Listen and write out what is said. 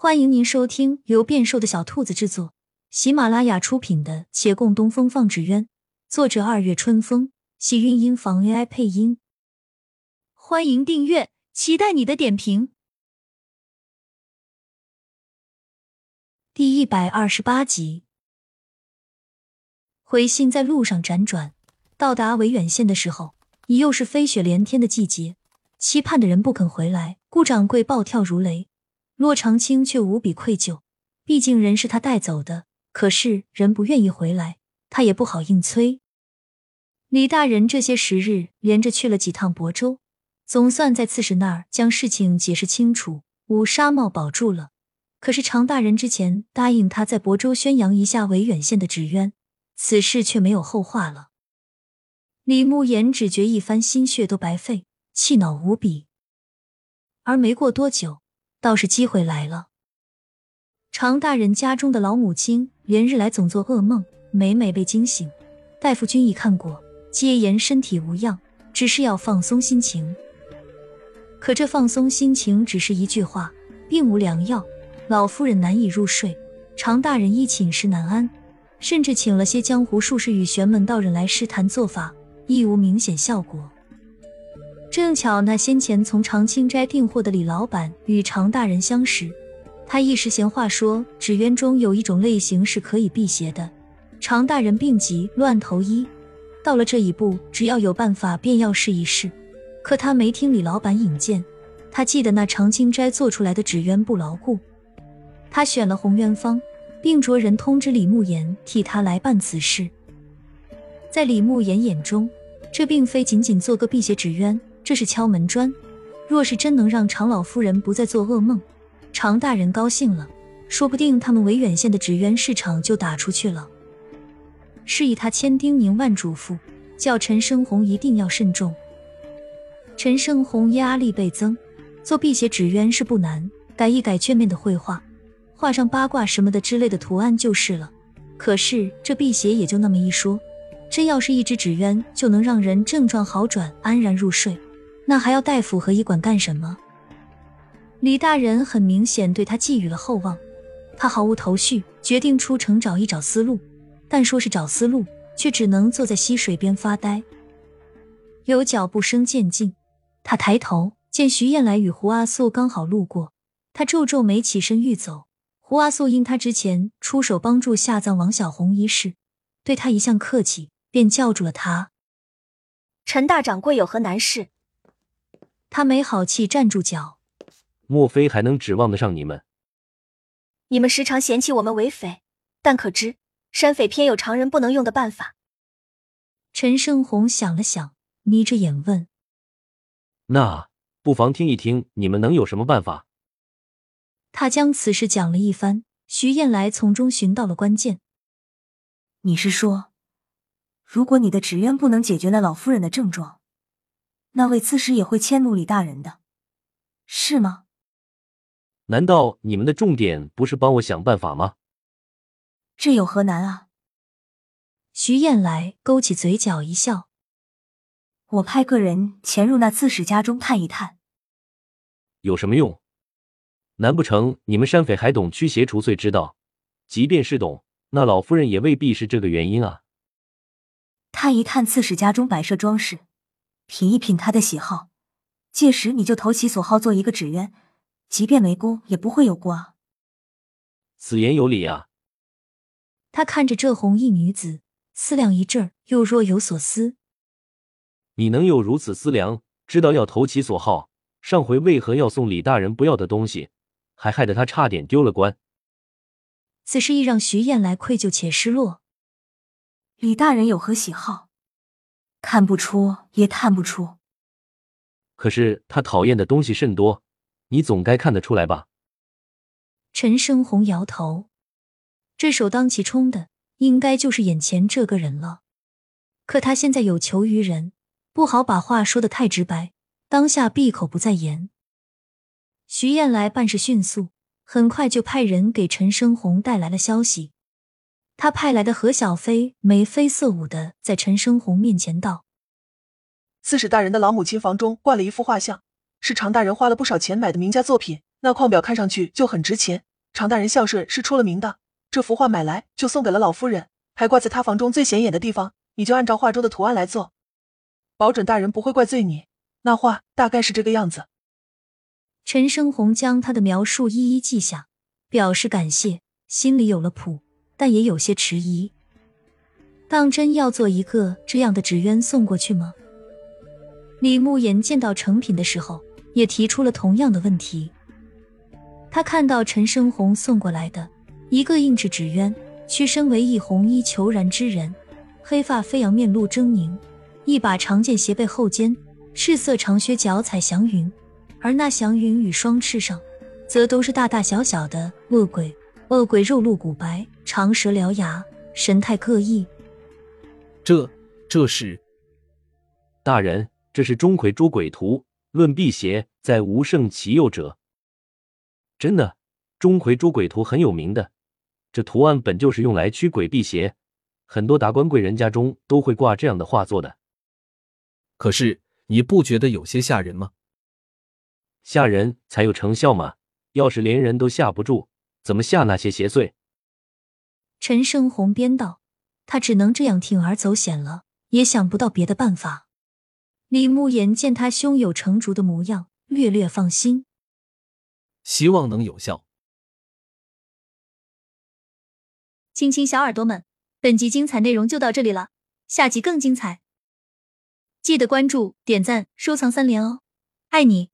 欢迎您收听由变瘦的小兔子制作、喜马拉雅出品的《且共东风放纸鸢》，作者二月春风，喜韵音房 AI 配音。欢迎订阅，期待你的点评。第一百二十八集，回信在路上辗转，到达维远县的时候，已又是飞雪连天的季节，期盼的人不肯回来，顾掌柜暴跳如雷。骆长青却无比愧疚，毕竟人是他带走的。可是人不愿意回来，他也不好硬催。李大人这些时日连着去了几趟亳州，总算在刺史那儿将事情解释清楚，五纱帽保住了。可是常大人之前答应他在亳州宣扬一下维远县的纸鸢，此事却没有后话了。李慕言只觉一番心血都白费，气恼无比。而没过多久。倒是机会来了。常大人家中的老母亲连日来总做噩梦，每每被惊醒。大夫君已看过，皆言身体无恙，只是要放松心情。可这放松心情只是一句话，并无良药。老夫人难以入睡，常大人亦寝食难安，甚至请了些江湖术士与玄门道人来试谈做法，亦无明显效果。正巧那先前从长青斋订货的李老板与常大人相识，他一时闲话说纸鸢中有一种类型是可以辟邪的。常大人病急乱投医，到了这一步，只要有办法便要试一试。可他没听李老板引荐，他记得那长青斋做出来的纸鸢不牢固，他选了红鸢方，并着人通知李慕言替他来办此事。在李慕言眼中，这并非仅仅做个辟邪纸鸢。这是敲门砖，若是真能让常老夫人不再做噩梦，常大人高兴了，说不定他们维远县的纸鸢市场就打出去了。示意他千叮咛万嘱咐，叫陈生红一定要慎重。陈生红压力倍增，做辟邪纸鸢是不难，改一改卷面的绘画，画上八卦什么的之类的图案就是了。可是这辟邪也就那么一说，真要是一只纸鸢就能让人症状好转，安然入睡。那还要大夫和医馆干什么？李大人很明显对他寄予了厚望，他毫无头绪，决定出城找一找思路。但说是找思路，却只能坐在溪水边发呆。有脚步声渐近，他抬头见徐燕来与胡阿素刚好路过，他皱皱眉，起身欲走。胡阿素因他之前出手帮助下葬王小红一事，对他一向客气，便叫住了他：“陈大掌柜有何难事？”他没好气，站住脚。莫非还能指望得上你们？你们时常嫌弃我们为匪，但可知山匪偏有常人不能用的办法？陈胜红想了想，眯着眼问：“那不妨听一听，你们能有什么办法？”他将此事讲了一番，徐燕来从中寻到了关键。你是说，如果你的纸鸢不能解决那老夫人的症状？那位刺史也会迁怒李大人的，是吗？难道你们的重点不是帮我想办法吗？这有何难啊？徐燕来勾起嘴角一笑：“我派个人潜入那刺史家中探一探，有什么用？难不成你们山匪还懂驱邪除祟之道？即便是懂，那老夫人也未必是这个原因啊。探一探刺史家中摆设装饰。”品一品他的喜好，届时你就投其所好做一个纸鸢，即便没功也不会有过啊。此言有理啊。他看着这红衣女子，思量一阵又若有所思。你能有如此思量，知道要投其所好，上回为何要送李大人不要的东西，还害得他差点丢了官？此事亦让徐燕来愧疚且失落。李大人有何喜好？看不出，也探不出。可是他讨厌的东西甚多，你总该看得出来吧？陈生红摇头，这首当其冲的，应该就是眼前这个人了。可他现在有求于人，不好把话说的太直白，当下闭口不再言。徐燕来办事迅速，很快就派人给陈生红带来了消息。他派来的何小飞眉飞色舞的在陈生红面前道：“刺史大人的老母亲房中挂了一幅画像，是常大人花了不少钱买的名家作品。那框表看上去就很值钱，常大人孝顺是出了名的，这幅画买来就送给了老夫人，还挂在他房中最显眼的地方。你就按照画中的图案来做，保准大人不会怪罪你。那画大概是这个样子。陈生红将他的描述一一记下，表示感谢，心里有了谱，但也有些迟疑。当真要做一个这样的纸鸢送过去吗？李慕言见到成品的时候，也提出了同样的问题。他看到陈生红送过来的一个印制纸鸢，屈身为一红衣虬髯之人，黑发飞扬，面露狰狞，一把长剑斜背后肩，赤色长靴，脚踩祥云，而那祥云与双翅上，则都是大大小小的恶鬼。恶鬼肉露骨白，长舌獠牙，神态各异。这这是大人，这是钟馗捉鬼图，论辟邪，在无胜其右者。真的，钟馗捉鬼图很有名的，这图案本就是用来驱鬼辟邪，很多达官贵人家中都会挂这样的画作的。可是你不觉得有些吓人吗？吓人才有成效嘛，要是连人都吓不住，怎么吓那些邪祟？陈胜红编道。他只能这样铤而走险了，也想不到别的办法。李慕言见他胸有成竹的模样，略略放心，希望能有效。亲亲小耳朵们，本集精彩内容就到这里了，下集更精彩，记得关注、点赞、收藏三连哦，爱你！